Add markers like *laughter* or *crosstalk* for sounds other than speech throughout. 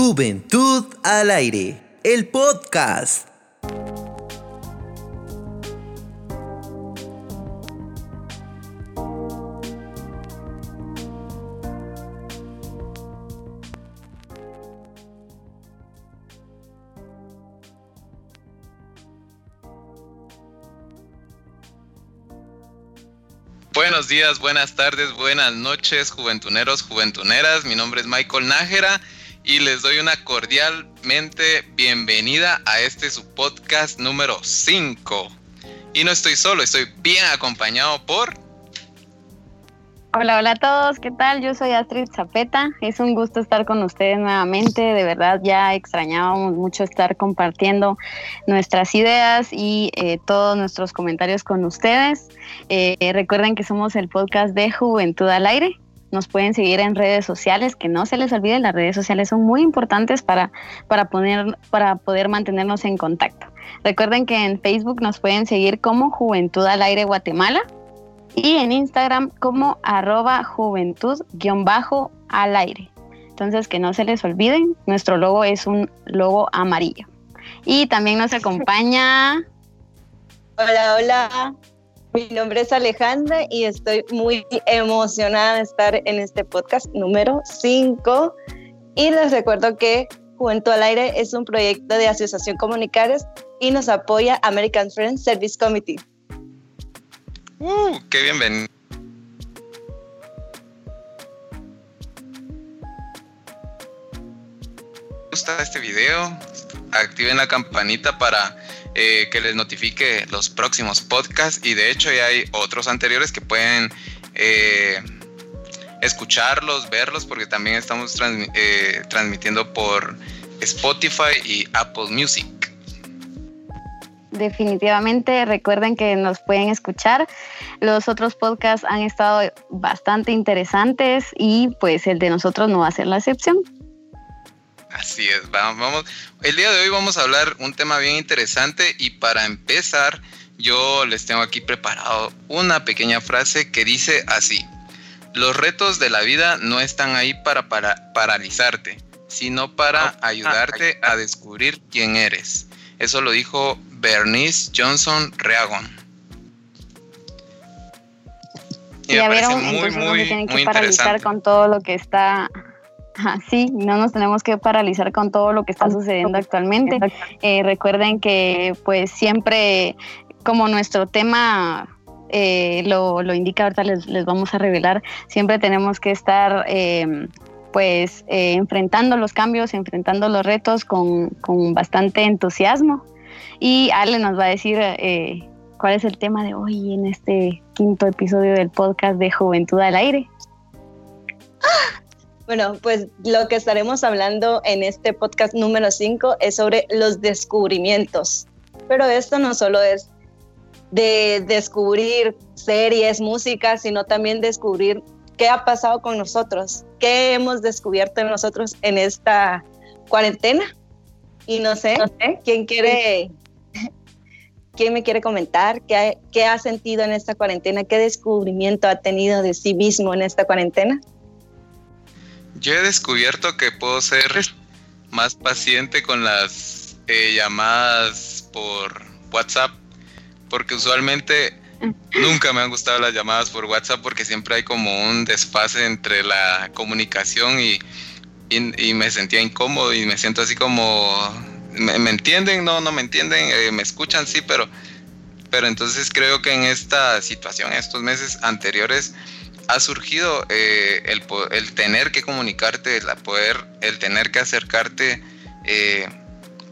Juventud al aire, el podcast. Buenos días, buenas tardes, buenas noches, juventuneros, juventuneras. Mi nombre es Michael Nájera y les doy una cordialmente bienvenida a este su podcast número 5. Y no estoy solo, estoy bien acompañado por... Hola, hola a todos, ¿qué tal? Yo soy Astrid Zapeta, es un gusto estar con ustedes nuevamente, de verdad ya extrañábamos mucho estar compartiendo nuestras ideas y eh, todos nuestros comentarios con ustedes. Eh, recuerden que somos el podcast de Juventud al Aire, nos pueden seguir en redes sociales, que no se les olvide, las redes sociales son muy importantes para, para, poner, para poder mantenernos en contacto. Recuerden que en Facebook nos pueden seguir como Juventud al Aire Guatemala y en Instagram como arroba juventud-al aire. Entonces que no se les olviden, nuestro logo es un logo amarillo. Y también nos *laughs* acompaña... Hola, hola. Mi nombre es Alejandra y estoy muy emocionada de estar en este podcast número 5. Y les recuerdo que Juventud al Aire es un proyecto de Asociación Comunicares y nos apoya American Friends Service Committee. ¡Uh! ¡Qué bienvenido! gusta este video, activen la campanita para eh, que les notifique los próximos podcasts y de hecho ya hay otros anteriores que pueden eh, escucharlos, verlos, porque también estamos eh, transmitiendo por Spotify y Apple Music. Definitivamente recuerden que nos pueden escuchar. Los otros podcasts han estado bastante interesantes y pues el de nosotros no va a ser la excepción. Así es, vamos, El día de hoy vamos a hablar un tema bien interesante y para empezar yo les tengo aquí preparado una pequeña frase que dice así. Los retos de la vida no están ahí para, para paralizarte, sino para ayudarte a descubrir quién eres. Eso lo dijo Bernice Johnson Reagon. ya vieron, entonces no se tienen que paralizar con todo lo que está sí, no nos tenemos que paralizar con todo lo que está sucediendo actualmente. Eh, recuerden que pues siempre como nuestro tema eh, lo, indica, ahorita les, vamos a revelar, siempre tenemos que estar em, pues eh, enfrentando los cambios, enfrentando los retos con, con, bastante entusiasmo. Y Ale nos va a decir cuál es el tema de hoy en este quinto episodio del podcast de Juventud al Aire. Bueno, pues lo que estaremos hablando en este podcast número 5 es sobre los descubrimientos. Pero esto no solo es de descubrir series, música, sino también descubrir qué ha pasado con nosotros, qué hemos descubierto en nosotros en esta cuarentena. Y no sé, quién quiere, *laughs* quién me quiere comentar, qué, qué ha sentido en esta cuarentena, qué descubrimiento ha tenido de sí mismo en esta cuarentena. Yo he descubierto que puedo ser más paciente con las eh, llamadas por WhatsApp, porque usualmente *laughs* nunca me han gustado las llamadas por WhatsApp porque siempre hay como un desfase entre la comunicación y, y, me sentía incómodo y me siento así como, ¿me, entienden? No, no me entienden, eh, me escuchan, sí, pero, pero entonces creo que en esta situación, estos meses anteriores, ha surgido eh, el, tener que comunicarte, el poder, el tener que acercarte eh,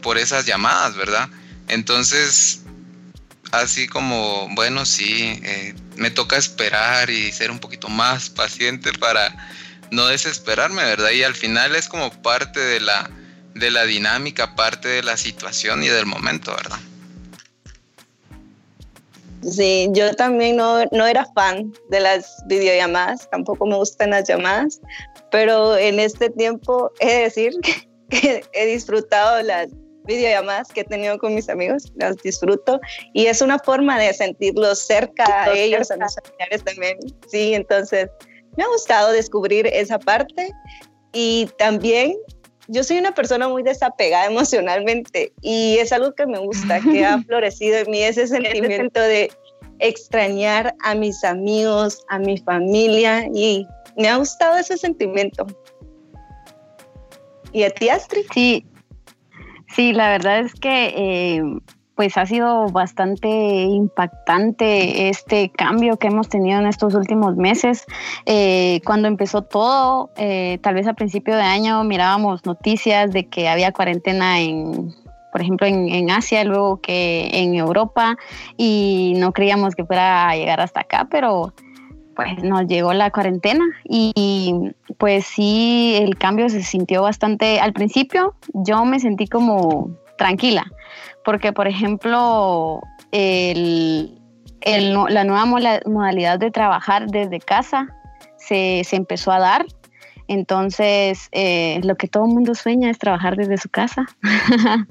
por esas llamadas, ¿verdad? Entonces, así como, bueno, sí, eh, me toca esperar y ser un poquito más *laughs* paciente para no desesperarme, ¿verdad? Y al final es como parte de la, de la dinámica, parte de la situación y del momento, ¿verdad? Sí, yo también no, no era fan de las videollamadas, tampoco me gustan las llamadas, pero en este tiempo *laughs* he de decir que he disfrutado las videollamadas que he tenido con mis amigos, las disfruto y es una forma de sentirlos cerca a ellos, a mis familiares también. Sí, entonces me ha gustado descubrir esa parte y también yo soy una persona muy desapegada emocionalmente y es algo que me gusta, que ha *laughs* florecido en mí ese sentimiento de extrañar a mis amigos, a mi familia y me ha gustado ese sentimiento. ¿Y a ti, Astrid? Sí, sí, la verdad es que eh, pues ha sido bastante impactante este cambio que hemos tenido en estos últimos meses. Eh, cuando empezó todo, eh, tal vez a principio de año mirábamos noticias de que había cuarentena en por ejemplo, en, Asia, luego que en Europa, y no creíamos que fuera a llegar hasta acá, pero pues nos llegó la cuarentena y pues sí, el cambio se sintió bastante, al principio yo me sentí como tranquila, porque por ejemplo, la nueva modalidad de trabajar desde casa se, empezó a dar. Entonces, eh, lo que todo el mundo sueña es trabajar desde su casa. *laughs*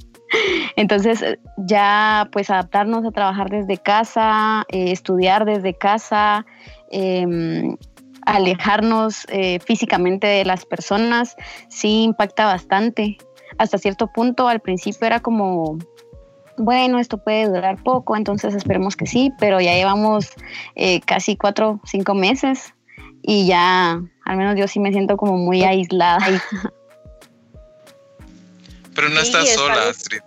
Entonces, ya pues adaptarnos a trabajar desde casa, eh, estudiar desde casa, em, alejarnos eh, físicamente de las personas, sí impacta bastante. Hasta cierto punto, al principio era como, bueno, esto puede durar poco, entonces esperemos que sí, pero ya llevamos eh, casi cuatro, cinco meses y ya, al menos yo sí me siento como muy aislada. Pero no estás sola, Astrid.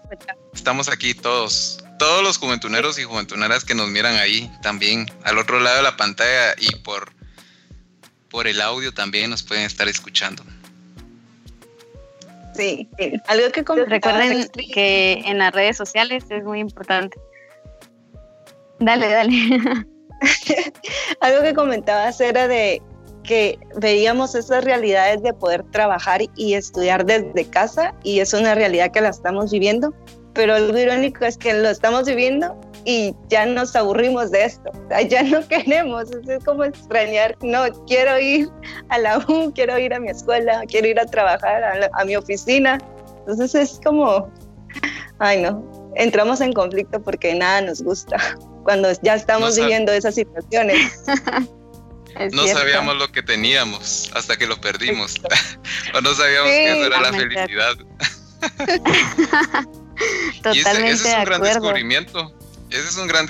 Estamos aquí todos, todos los juventuneros y juventuneras que nos miran ahí también, al otro lado de la pantalla y por, por el audio también nos pueden estar escuchando. Sí, algo que recuerden que en las redes sociales es muy importante. Dale, dale. *laughs* algo que comentabas era de que veíamos esas realidades de poder trabajar y estudiar desde casa y es una realidad que la estamos viviendo, pero lo irónico es que lo estamos viviendo y ya nos aburrimos de esto, ya no *laughs* queremos, es como extrañar, no, quiero ir a la U, quiero ir a mi escuela, quiero ir a trabajar a, mi oficina, entonces es como, ay no, entramos en conflicto porque nada nos gusta *laughs* cuando ya estamos viviendo esas situaciones. *laughs* no sabíamos lo que teníamos hasta que lo perdimos. o no sabíamos que eso era la felicidad. Totalmente y ese, es un gran descubrimiento. Ese es un gran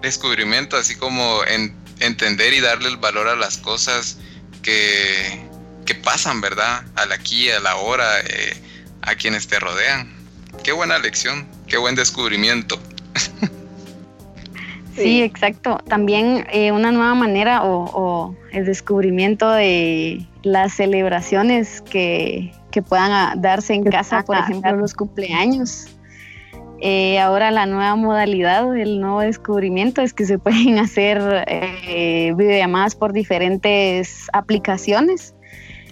descubrimiento, así como en, entender y darle el valor a las cosas que, que pasan, ¿verdad? Al aquí, a la hora, eh, a quienes te rodean. Qué buena lección, qué buen descubrimiento. *laughs* Sí, exacto. También eh, una nueva manera o, el descubrimiento de las celebraciones que, puedan ah, darse en casa, por ejemplo, los cumpleaños. Eh, ahora la nueva modalidad, el nuevo descubrimiento es que se *laughs* pueden hacer eh, videollamadas por diferentes aplicaciones.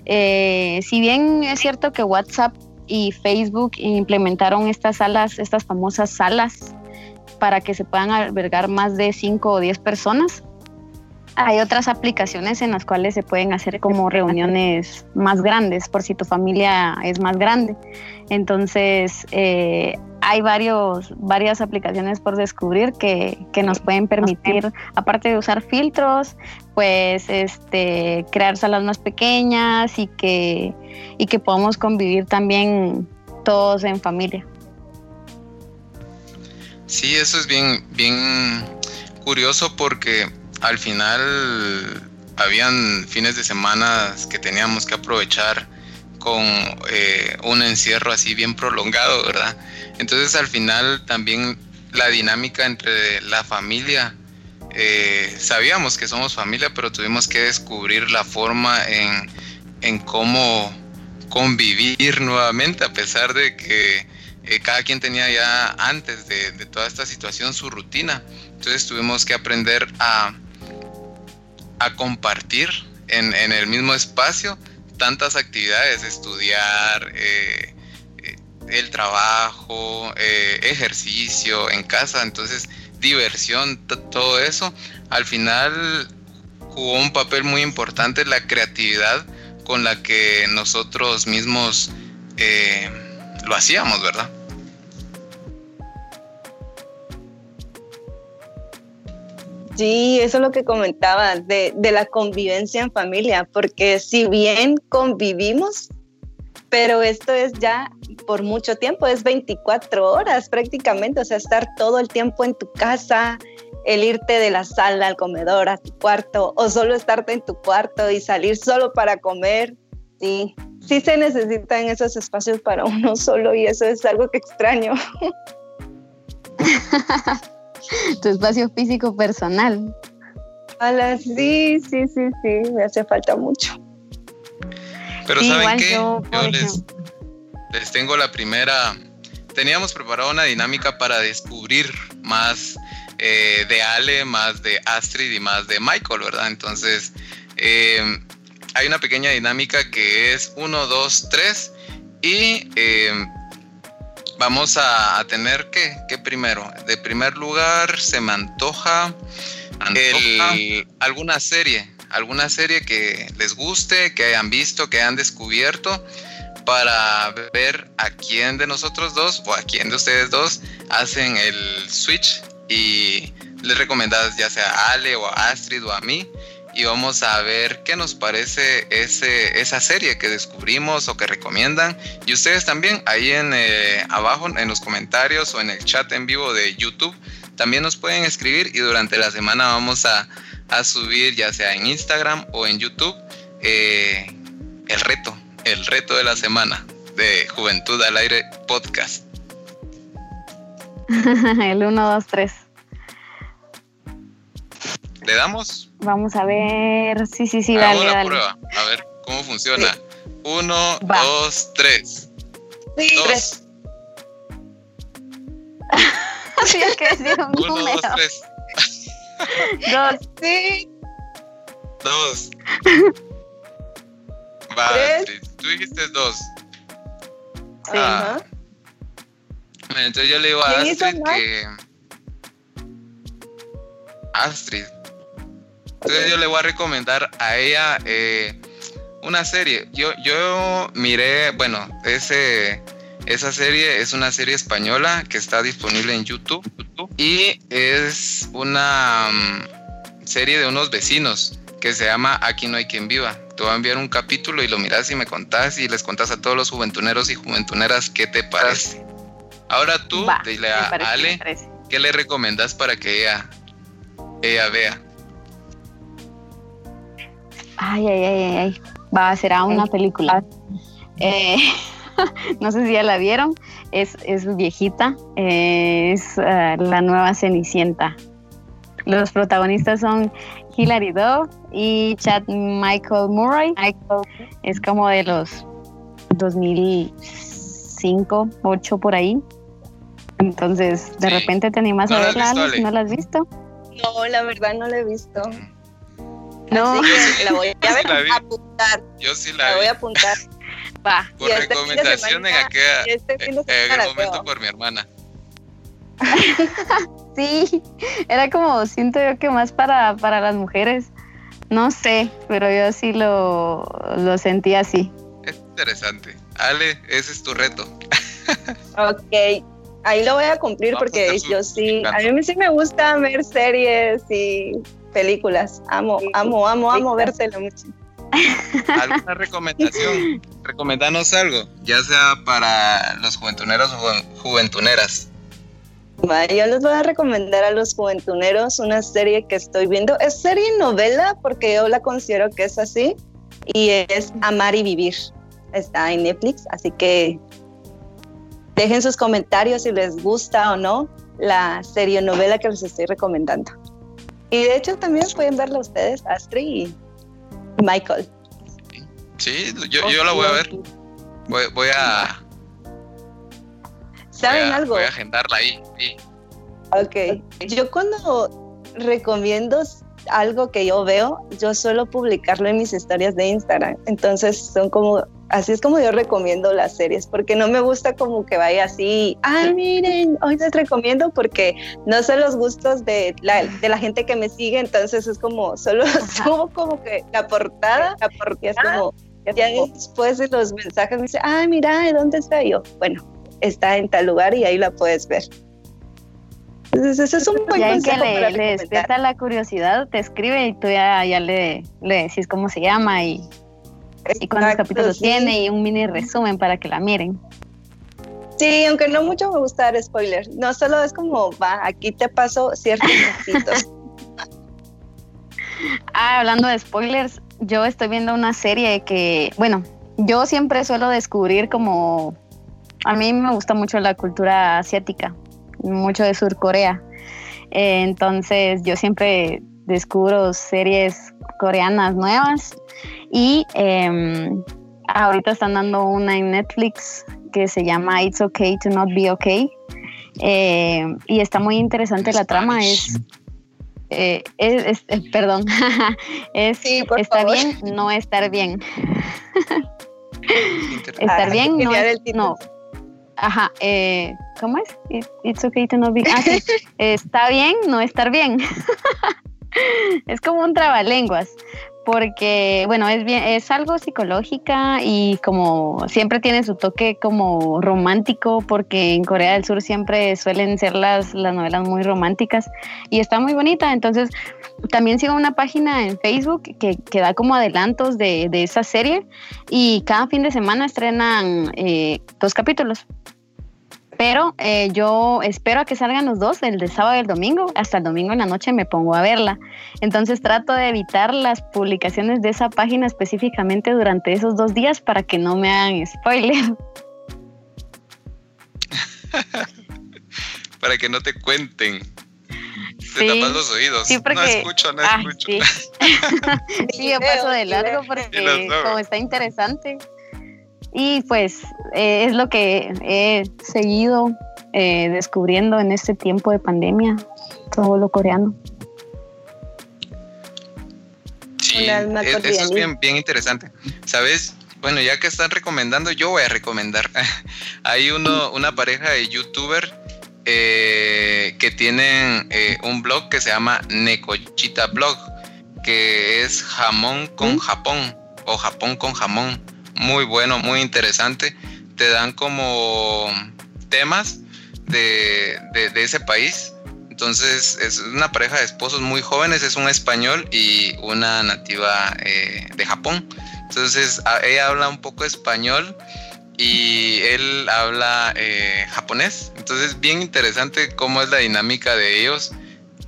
si bien es cierto que WhatsApp y Facebook implementaron estas salas, estas famosas salas para que se puedan albergar más de 5 o 10 personas. Hay otras aplicaciones en las cuales se pueden hacer como reuniones más grandes, por si tu familia es más grande. Entonces, eh, hay varios, varias aplicaciones por descubrir que, que, nos pueden permitir, aparte de usar filtros, pues este, crear salas más pequeñas y que, y que podamos convivir también todos en familia. Sí, eso es bien, bien curioso porque al final habían fines de semana que teníamos que aprovechar con eh, un encierro así bien prolongado, ¿verdad? Entonces al final también la dinámica entre la familia, eh, sabíamos que somos familia, pero tuvimos que descubrir la forma en, en cómo convivir nuevamente, a pesar de que eh, cada quien tenía ya antes de, toda esta situación su rutina. Entonces tuvimos que aprender a, a compartir en, el mismo espacio tantas actividades, estudiar, eh, eh, el trabajo, ejercicio en casa, entonces diversión, todo eso. Al final jugó un papel muy importante la creatividad con la que nosotros mismos lo hacíamos, ¿verdad? Sí, eso es lo que comentaba de, la convivencia en familia, porque si bien convivimos, pero esto es ya por mucho tiempo, es 24 horas prácticamente, o sea, estar todo el tiempo en tu casa, el irte de la sala al comedor a tu cuarto o solo estarte en tu cuarto y salir solo para comer. Sí, sí se necesitan esos espacios para uno solo y eso es algo que extraño. *laughs* *laughs* tu espacio físico personal. Hola, sí, sí, sí, sí, me hace falta mucho. Pero ¿saben qué? Yo, les, les tengo la primera. Teníamos preparado una dinámica para descubrir más eh, de Ale, más de Astrid y más de Michael, ¿verdad? Entonces, eh, hay una pequeña dinámica que es 1, 2, 3 y eh, vamos a, tener que, ¿qué primero? De primer lugar, se me antoja, alguna serie, alguna serie que les guste, que hayan visto, que hayan descubierto para ver a quién de nosotros dos o a quién de ustedes dos hacen el switch y les recomendás ya sea a Ale o a Astrid o a mí y vamos a ver qué nos parece ese, esa serie que descubrimos o que recomiendan. Y ustedes también ahí en eh, abajo en los comentarios o en el chat en vivo de YouTube también nos pueden escribir y durante la semana vamos a, subir ya sea en Instagram o en YouTube eh, el reto, el reto de la semana de Juventud al Aire Podcast. *laughs* el 1, 2, 3. ¿Le damos? Vamos a ver. Sí, sí, sí, dale, dale. prueba. A ver cómo funciona. 1, 2, 3. Sí, 3. Tienes *laughs* que decir un Uno, número. 2, 3. 2. Sí. 2. Va, tú dijiste 2. Sí. Ah. Entonces yo le digo a Astrid que. Astrid. Entonces yo le voy a recomendar a ella eh, una serie. Yo, yo miré, bueno, ese, esa serie es una serie española que está disponible en YouTube. Y es una mm, serie de unos vecinos que se llama Aquí no hay quien viva. Te voy a enviar un capítulo y lo miras y me contás y les contás a todos los juventuneros y juventuneras qué te parece. Ahora tú, dile a Ale, ¿qué le recomendas para que ella, ella vea? Ay, ay, ay, ay. Va a ser a una película. Eh, *laughs* no sé si ya la vieron. Es, es viejita. es eh, la nueva Cenicienta. Los protagonistas son Hilary Duff y Chad Michael Murray. Es como de los 2005, 8 por ahí. Entonces, de repente te animas a verla, ¿no la has visto? No, la verdad no la he visto. No, la voy a *laughs* apuntar. Yo sí la, la voy a apuntar. Va. Por este recomendación en aquella, este en aquel momento por mi hermana. *laughs* sí, era como, siento yo que más para, para las mujeres. No sé, pero yo sí lo, lo sentí así. Es interesante. Ale, ese es tu reto. *laughs* ok, ahí lo voy a cumplir porque yo sí, a mí sí me gusta ver series y películas. Amo, amo, amo, amo vérselo mucho. ¿Alguna recomendación? Recomendanos algo, ya sea para los juventuneros o juventuneras. yo les voy a recomendar a los juventuneros una serie que estoy viendo. Es serie novela porque yo la considero que es así y es Amar y Vivir. Está en Netflix, así que Dejen sus comentarios si les gusta o no la serie novela que les estoy recomendando. Y de hecho también pueden verla ustedes, Astrid y Michael. Sí, yo, la voy a ver. Voy, a... ¿Saben algo? Voy a agendarla ahí. Sí. Ok. Yo cuando recomiendo algo que yo veo, yo suelo publicarlo en mis historias de Instagram. Entonces son como así es como yo recomiendo las series, porque no me gusta como que vaya así, ay, miren, hoy les recomiendo porque no sé los gustos de la, de la gente que me sigue, entonces es como, solo *laughs* subo como que la portada, la portada es como, ya después de los mensajes me dice, ay, mira, ¿de dónde está yo? Bueno, está en tal lugar y ahí la puedes ver. Entonces, ese es un buen ya que le, le despierta la curiosidad, te escribe y tú ya, ya le, le decís cómo se llama y y cuántos capítulos tiene y un mini resumen para que la miren. Sí, aunque no mucho me gusta dar spoilers. No, solo es como, va, aquí te paso ciertos *laughs* ah, hablando de spoilers, yo estoy viendo una serie que, bueno, yo siempre suelo descubrir como, a mí me gusta mucho la cultura asiática, mucho de Sur Corea. entonces yo siempre descubro series coreanas nuevas y em, ahorita están dando una en Netflix que se llama It's Okay to Not Be Okay. Eh, y está muy interesante la trama. Es, eh, es, eh, perdón, *laughs* es estar bien, no estar bien. *laughs* estar bien, no, no. Ajá, ¿cómo es? it's okay to not be. Ah, *laughs* está bien, no estar bien. es como un trabalenguas, porque, bueno, es bien, es algo psicológica y como siempre tiene su toque como romántico, porque en Corea del Sur siempre suelen ser las, las novelas muy románticas y está muy bonita. Entonces, también sigo una página en Facebook que, que da como adelantos de, de, esa serie y cada fin de semana estrenan eh, dos capítulos. Pero eh, yo espero a que salgan los dos, el de sábado y el domingo. Hasta el domingo en la noche me pongo a verla. Entonces trato de evitar las publicaciones de esa página específicamente durante esos dos días para que no me hagan spoiler. *laughs* para que no te cuenten. Te tapas los oídos. No escucho, no ah, escucho. Sí, *laughs* *laughs* yo paso de largo porque como está interesante. Y pues eh, es lo que he seguido eh, descubriendo en este tiempo de pandemia, todo lo coreano. Sí, eso es bien, bien interesante. ¿Sabes? Bueno, ya que están recomendando, yo voy a recomendar. *laughs* Hay uno, una pareja de youtuber eh, que tienen un blog que se llama Necochita Blog, que es jamón con Japón o Japón con jamón muy bueno, muy interesante. Te dan como temas de, ese país. Entonces es una pareja de esposos muy jóvenes, es un español y una nativa eh, de Japón. Entonces ella habla un poco español y él habla eh, japonés. Entonces bien interesante cómo es la dinámica de ellos.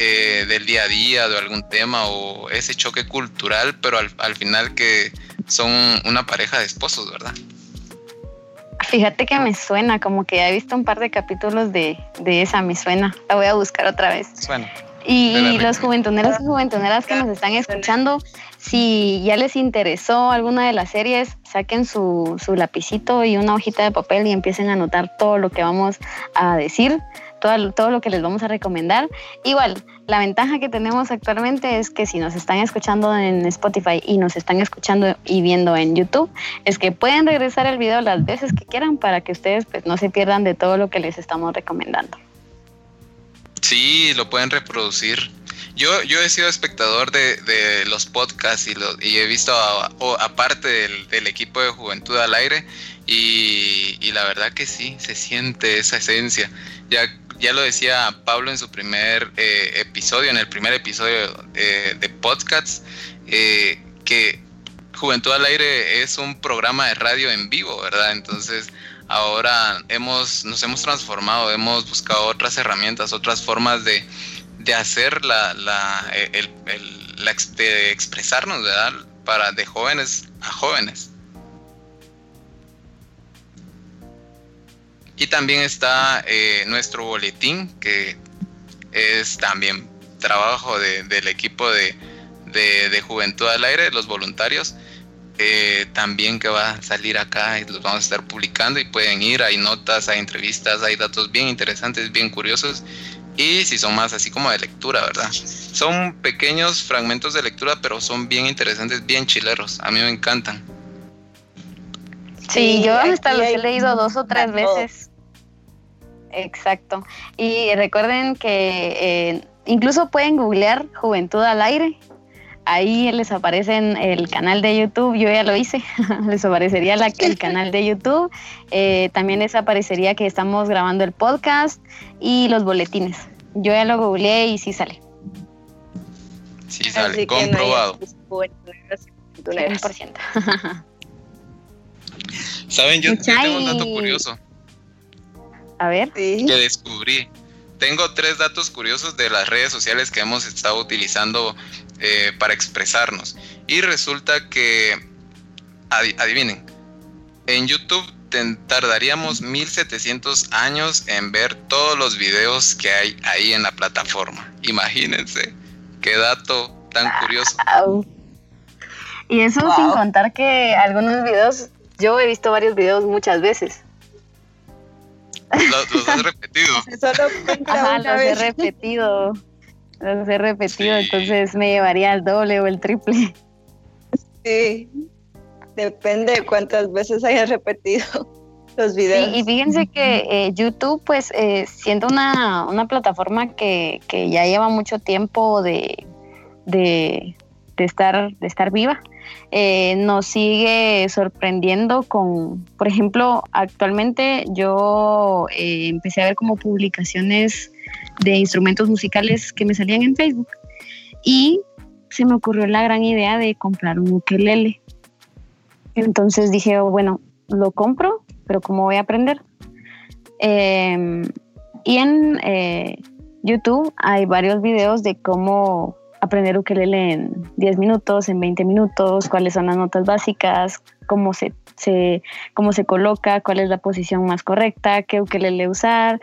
Eh, del día a día, de algún tema o ese choque cultural, pero al, al final que son una pareja de esposos, ¿verdad? Fíjate que me suena, como que ya he visto un par de capítulos de, esa, me suena. La voy a buscar otra vez. Suena. Y los juventuneros y juventuneras que nos están escuchando, si ya les interesó alguna de las series, saquen su, su lapicito y una hojita de papel y empiecen a anotar todo lo que vamos a decir todo, todo lo que les vamos a recomendar. Igual, la ventaja que tenemos actualmente es que si nos están escuchando en Spotify y nos están escuchando y viendo en YouTube, es que pueden regresar el video las veces que quieran para que ustedes pues, no se pierdan de todo lo que les estamos recomendando. Sí, lo pueden reproducir. Yo, yo he sido espectador de, de los podcasts y, lo, y he visto aparte del, del, equipo de Juventud al Aire y, y, la verdad que sí, se siente esa esencia. Ya ya lo decía Pablo en su primer eh, episodio, en el primer episodio eh, de podcast, eh, que Juventud al Aire es un programa de radio en vivo, ¿verdad? Entonces ahora hemos, nos hemos transformado, hemos buscado otras herramientas, otras formas de, hacer la, la, el, de expresarnos, ¿verdad? Para de jóvenes a jóvenes. Y también está eh, nuestro boletín, que es también trabajo del equipo de, Juventud al Aire, los voluntarios. Eh, también que va a salir acá y los vamos a estar publicando y pueden ir, hay notas, hay entrevistas, hay datos bien interesantes, bien curiosos y si son más así como de lectura, ¿verdad? Son pequeños fragmentos de lectura, pero son bien interesantes, bien chileros, a mí me encantan. Sí, yo hasta los he leído dos o tres veces. Exacto. Y recuerden que eh, incluso pueden googlear Juventud al Aire. Ahí les aparece en el canal de YouTube, yo ya lo hice, *laughs* les aparecería el canal de YouTube. Eh, también les aparecería que estamos grabando el podcast y los boletines. Yo ya lo googleé y sí sale. Sí sale, comprobado. 100%. Saben, yo, tengo un dato curioso. A ver. Que descubrí. Tengo tres datos curiosos de las redes sociales que hemos estado utilizando eh, para expresarnos. Y resulta que, adivinen, en YouTube tardaríamos 1700 años en ver todos los videos que hay ahí en la plataforma. Imagínense, qué dato tan curioso. Y eso sin contar que algunos videos, yo he visto varios videos muchas veces. Los, has repetido. Ajá, los he *laughs* repetido. Los he repetido, entonces me llevaría el doble o el triple. Sí, depende de cuántas veces hayas repetido *laughs* los videos. y fíjense que eh, YouTube, pues, eh, siendo una, una plataforma que, que, ya lleva mucho tiempo de, de, de, estar, de estar viva, eh, nos sigue sorprendiendo con, por ejemplo, actualmente yo eh, empecé a ver como publicaciones de instrumentos musicales que me salían en Facebook y se me ocurrió la gran idea de comprar un ukelele. Entonces dije, oh, bueno, lo compro, pero ¿cómo voy a aprender? Em, y en eh, YouTube hay varios videos de cómo aprender ukelele en 10 minutos, en 20 minutos, cuáles son las notas básicas, cómo se, cómo se coloca, cuál es la posición más correcta, qué ukelele usar,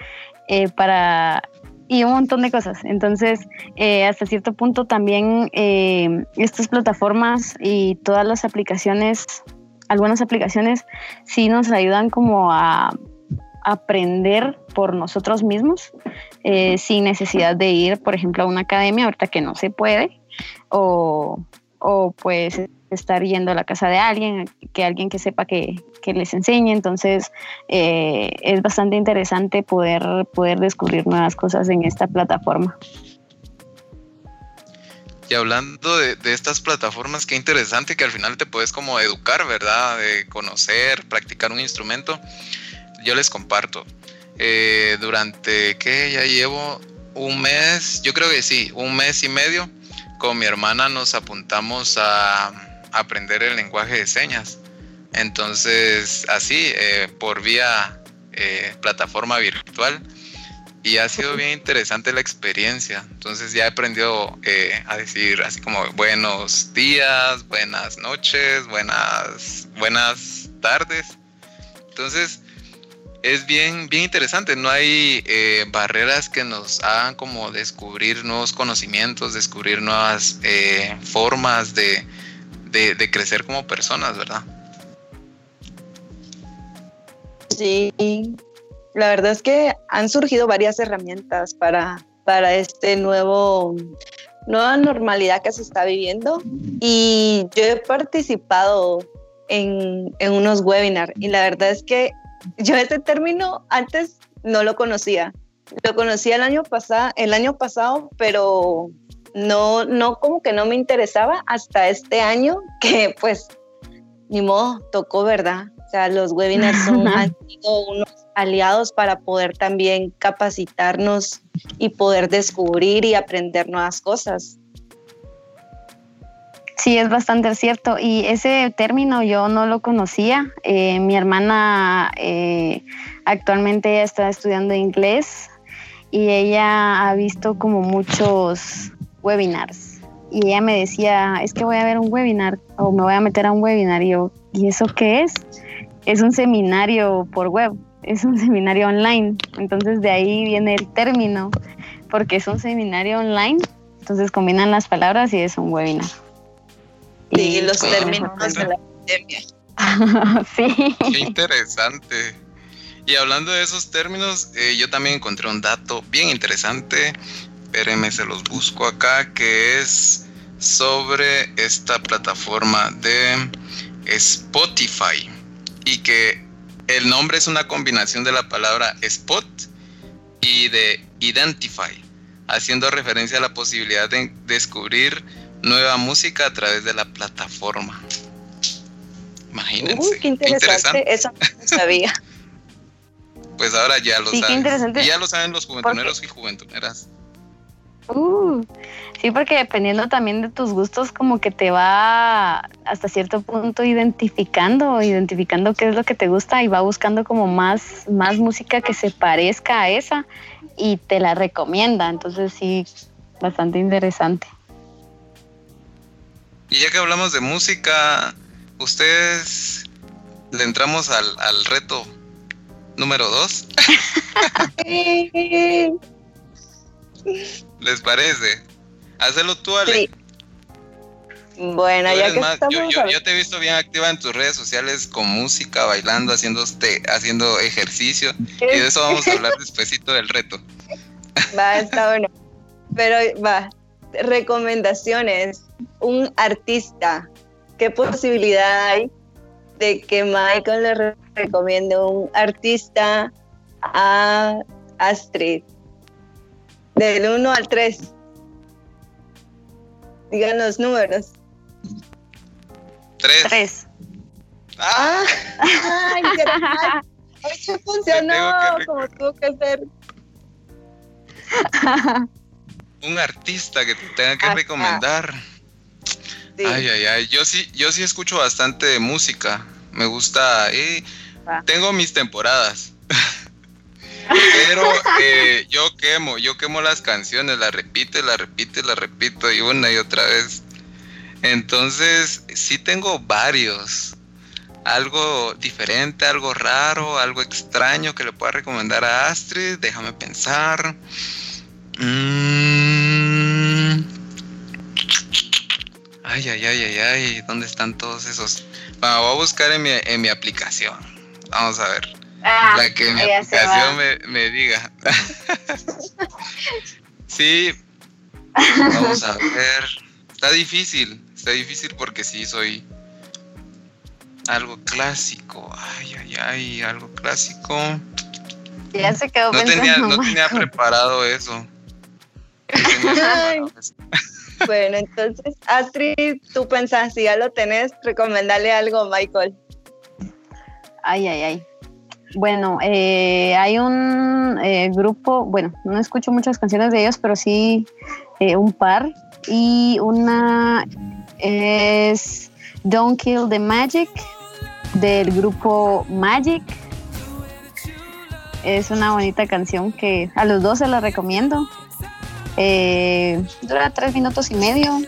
eh, para y un montón de cosas. Entonces, eh, hasta cierto punto también eh, estas plataformas y todas las aplicaciones, algunas aplicaciones sí nos ayudan como a aprender por nosotros mismos eh, sin necesidad de ir, por ejemplo, a una academia, ahorita que no se puede, o, o pues estar yendo a la casa de alguien, que alguien que sepa que, que les enseñe. Entonces eh, es bastante interesante poder, poder descubrir nuevas cosas en esta plataforma. Y hablando de, de, estas plataformas, qué interesante que al final te puedes como educar, ¿verdad? De conocer, practicar un instrumento yo les comparto. Eh, durante que ya llevo un mes, yo creo que sí, un mes y medio, con mi hermana nos apuntamos a, aprender el lenguaje de señas. Entonces, así, eh, por vía eh, plataforma virtual. Y ha sido bien interesante la experiencia. Entonces ya he aprendido a decir así como buenos días, buenas noches, buenas, buenas tardes. Entonces, es bien, bien interesante. No hay eh, barreras que nos hagan como descubrir nuevos conocimientos, descubrir nuevas eh, formas de, crecer como personas, ¿verdad? Sí, la verdad es que han surgido varias herramientas para, para este nuevo nueva normalidad que se está viviendo y yo he participado en, en unos webinars y la verdad es que yo ese término antes no lo conocía. Lo conocía el año pasado, el año pasado, pero no, no como que no me interesaba hasta este año que pues ni modo, tocó, ¿verdad? O sea, los webinars son, *laughs* han sido unos aliados para poder también capacitarnos y poder descubrir y aprender nuevas cosas. Sí, es bastante cierto. Y ese término yo no lo conocía. Eh, mi hermana eh, actualmente está estudiando inglés y ella ha visto como muchos webinars. Y ella me decía, es que voy a ver un webinar o me voy a meter a un webinar. Y yo, ¿y eso qué es? Es un seminario por web, es un seminario online. Entonces de ahí viene el término, porque es un seminario online. Entonces combinan las palabras y es un webinar. Sí, los términos de la pandemia. *laughs* sí. Qué interesante. Y hablando de esos términos, eh, yo también encontré un dato bien interesante. Espérenme, se los busco acá, que es sobre esta plataforma de Spotify. Y que el nombre es una combinación de la palabra spot y de identify, haciendo referencia a la posibilidad de descubrir nueva música a través de la plataforma. Imagínense. qué interesante. Eso no sabía. *laughs* pues ahora ya lo saben. Ya lo saben los juventuneros y juventuneras. Uh, Sí, porque dependiendo también de tus gustos, como que te va hasta cierto punto identificando, identificando qué es lo que te gusta y va buscando como más, más música que se parezca a esa y te la recomienda. Entonces sí, bastante interesante. Y ya que hablamos de música, ustedes le entramos al, al reto número dos. *laughs* ¿Les parece? Hazlo tú, Ale. Bueno, ya que yo, te he visto bien activa en tus redes sociales con música, bailando, haciendo, este, haciendo ejercicio. Y de eso vamos a hablar *laughs* despuesito del reto. Va, está bueno. Pero va, recomendaciones. Un artista. ¿Qué posibilidad hay de que Michael le recomiende un artista a Astrid? Del 1 al 3. Digan los números. 3. 3. ¡Ah! ¡Ay, *laughs* qué se funcionó como tuvo que ser. *laughs* un artista que te tenga que recomendar. Ay, ay, ay. Yo sí, yo sí escucho bastante música. Me gusta. y tengo mis temporadas. *laughs* Pero eh, yo quemo, yo quemo las canciones, las repito, las repito, las repito y una y otra vez. Entonces, sí tengo varios. Algo diferente, algo raro, algo extraño que le pueda recomendar a Astrid. Déjame pensar. Mm. Ay, ay, ay, ay, ay. ¿Dónde están todos esos? voy a buscar en mi, en mi aplicación. Vamos a ver. Ah, la que mi aplicación me, diga. *laughs* sí, vamos a ver. Está difícil, está difícil porque sí soy algo clásico. Ay, ay, ay, algo clásico. Ya se quedó no tenía, no tenía preparado eso. *laughs* bueno, entonces, Astrid, tú pensás, si ya lo tenés, recomendale algo, Michael. Ay, ay, ay. Bueno, eh, hay un eh, grupo, bueno, no escucho muchas canciones de ellos, pero sí eh, un par. Y una es Don't Kill the Magic del grupo Magic. Es una bonita canción que a los dos se la recomiendo. Dura tres minutos y medio.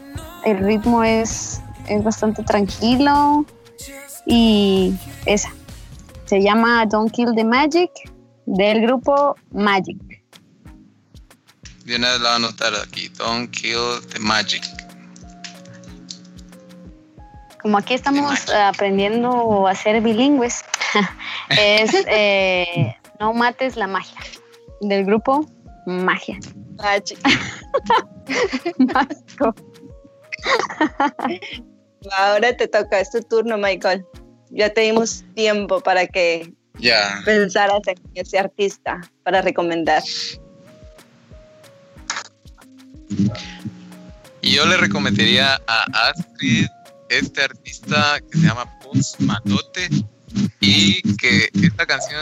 El ritmo es, es bastante tranquilo. Y esa. Se llama Don't Kill the Magic del grupo Magic. Bien, la voy a anotar aquí. Don't Kill the Magic. Como aquí estamos aprendiendo a ser bilingües, *laughs* es eh, No mates la magia del grupo Magia. Magic. *laughs* Ahora te toca, es tu turno, Michael ya tenemos tiempo para que ya. pensaras en ese artista para recomendar. Y yo le recomendaría a Astrid este artista que se llama Post Matote y que esta canción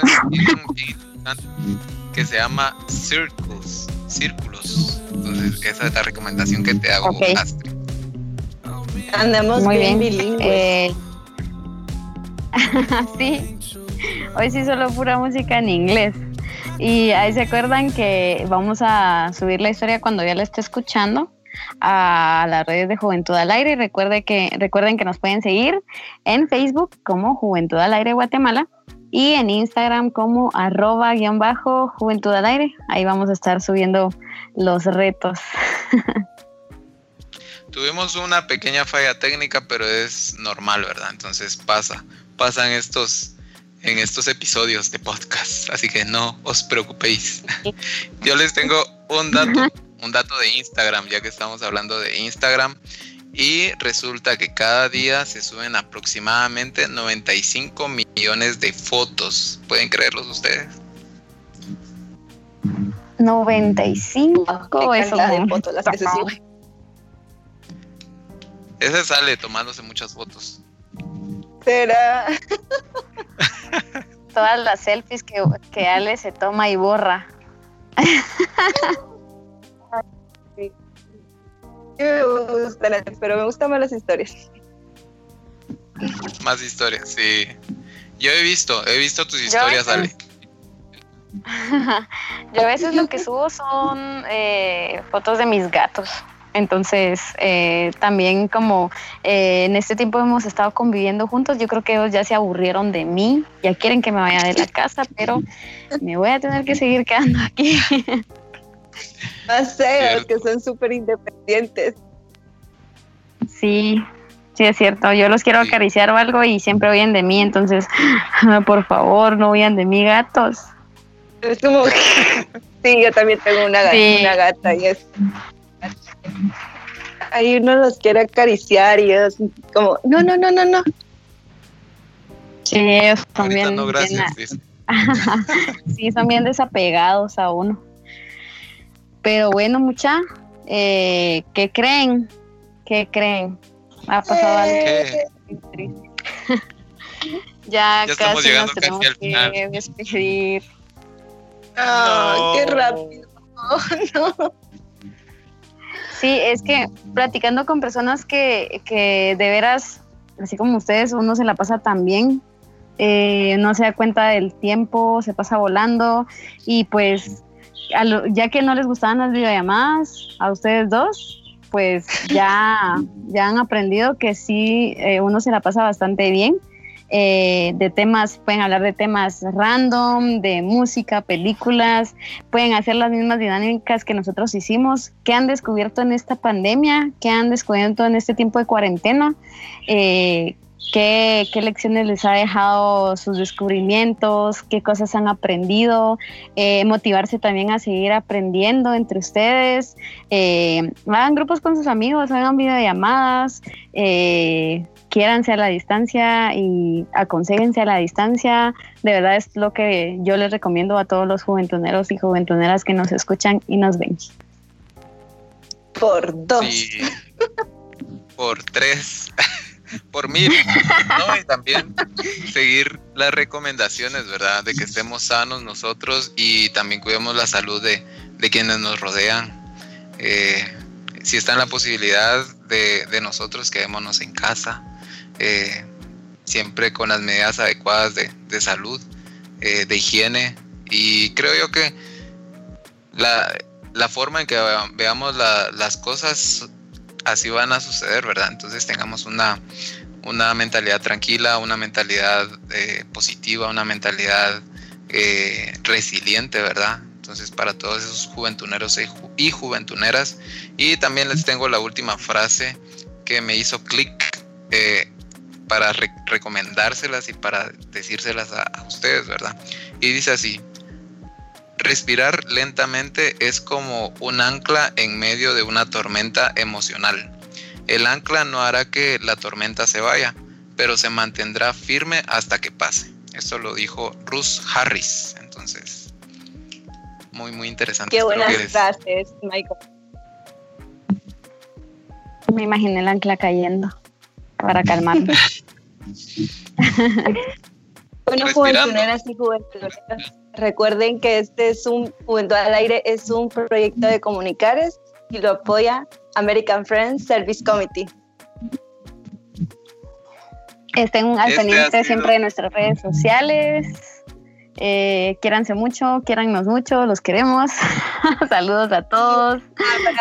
que se llama Circles, Círculos. Entonces, esa es la recomendación que te hago, Astrid. Andamos Muy bien, bilingües. Eh, *laughs* sí, hoy sí solo pura música en inglés. Y ahí se acuerdan que vamos a subir la historia cuando ya la esté escuchando a las redes de Juventud al Aire. Y recuerde que, recuerden que nos pueden seguir en Facebook como Juventud al Aire Guatemala y en Instagram como arroba guion bajo Juventud al Aire. Ahí vamos a estar subiendo los retos. *laughs* Tuvimos una pequeña falla técnica, pero es normal, ¿verdad? Entonces pasa pasan estos en estos episodios de podcast, así que no os preocupéis. *laughs* Yo les tengo un dato, un dato de Instagram, ya que estamos hablando de Instagram. Y resulta que cada día se suben aproximadamente 95 millones de fotos. ¿Pueden creerlos ustedes? 95 eso de fotos las que se Ese sale tomándose muchas fotos. Todas las selfies que, que Ale se toma y borra. *laughs* me gustan, pero me gustan más las historias. Más historias, sí. Yo he visto, he visto tus historias, Ale. *laughs* Yo a veces lo que subo son eh, fotos de mis gatos. Entonces, eh, también como eh, en este tiempo hemos estado conviviendo juntos, yo creo que ellos ya se aburrieron de mí, ya quieren que me vaya de la casa, pero me voy a tener que seguir quedando aquí. *laughs* *laughs* No sé, los que son súper independientes. Sí, sí es cierto. Yo los quiero acariciar o algo y siempre oyen de mí, entonces, *laughs* por favor, no oigan de mí, gatos. Es como, *laughs* sí, yo también tengo una, una gata y es Ahí uno los quiere acariciar y es como, no, no, no, no, no. Sí, ellos también. No, gracias, sí, son bien desapegados a uno. Pero bueno, mucha, eh, ¿qué creen? ¿Qué creen? Ha pasado algo triste. *laughs* ya, casi nos tenemos que despedir. Oh, qué rápido. *laughs* no. Sí, es que platicando con personas que, que de veras, así como ustedes, uno se la pasa tan bien, eh, no se da cuenta del tiempo, se pasa volando y pues ya que no les gustaban las videollamadas a ustedes dos, pues ya, *laughs* ya han aprendido que sí, eh, uno se la pasa bastante bien. Eh, de temas, pueden hablar de temas random, de música, películas, pueden hacer las mismas dinámicas que nosotros hicimos, que han descubierto en esta pandemia, que han descubierto en este tiempo de cuarentena, eh, qué, lecciones les ha dejado sus descubrimientos, qué cosas han aprendido, eh, motivarse también a seguir aprendiendo entre ustedes, hagan grupos con sus amigos, hagan videollamadas, eh, quiéranse a la distancia y aconsejense a la distancia. De verdad es lo que yo les recomiendo a todos los juventuneros y juventuneras que nos escuchan y nos ven. Por dos. Por tres. *laughs* por mil. Y también seguir las recomendaciones, ¿verdad? De que estemos sanos nosotros y también cuidemos la salud de, quienes nos rodean. Eh, si está en la posibilidad de, de nosotros, quedémonos en casa. Eh, siempre con las medidas adecuadas de, salud, eh, de higiene. Y creo yo que la, forma en que veamos las cosas así van a suceder, ¿verdad? Entonces tengamos una, una mentalidad tranquila, una mentalidad eh, positiva, una mentalidad resiliente, ¿verdad? Entonces para todos esos juventuneros y juventuneras. Y también les tengo la última frase que me hizo clic para recomendárselas y para decírselas a, ustedes, ¿verdad? Y dice así, respirar lentamente es como un ancla en medio de una tormenta emocional. El ancla no hará que la tormenta se vaya, pero se mantendrá firme hasta que pase. Esto lo dijo Ruth Harris. Entonces, muy, muy interesante. Qué buenas frases, Michael. Me imaginé el ancla cayendo para calmarme. *laughs* *laughs* bueno, juventuneras y juventuneras, recuerden que este es un Juventud al Aire, es un proyecto de comunicares y lo apoya American Friends Service Committee. Estén al este pendiente siempre de nuestras redes sociales. Eh, quiéranse mucho, quiérannos mucho, los queremos. *laughs* Saludos a todos.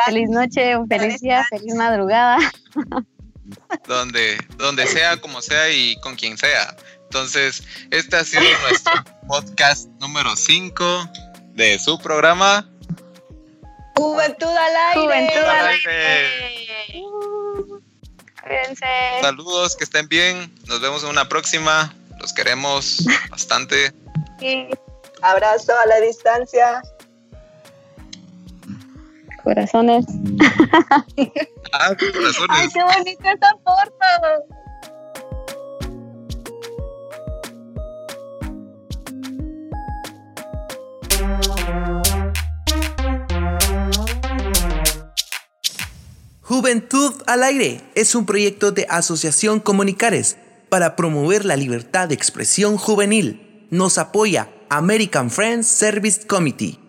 Feliz noche, feliz día, feliz madrugada donde, donde sea, como sea y con quien sea. Entonces, este ha sido *laughs* nuestro podcast número 5 de su programa. Juventud al aire. Juventud al aire. cuídense. Saludos, que estén bien. Nos vemos en una próxima. Los queremos *laughs* bastante. Abrazo a la distancia corazones. Ah, corazones. Ay, qué bonita esta foto. Juventud al Aire es un proyecto de Asociación Comunicares para promover la libertad de expresión juvenil. Nos apoya American Friends Service Committee.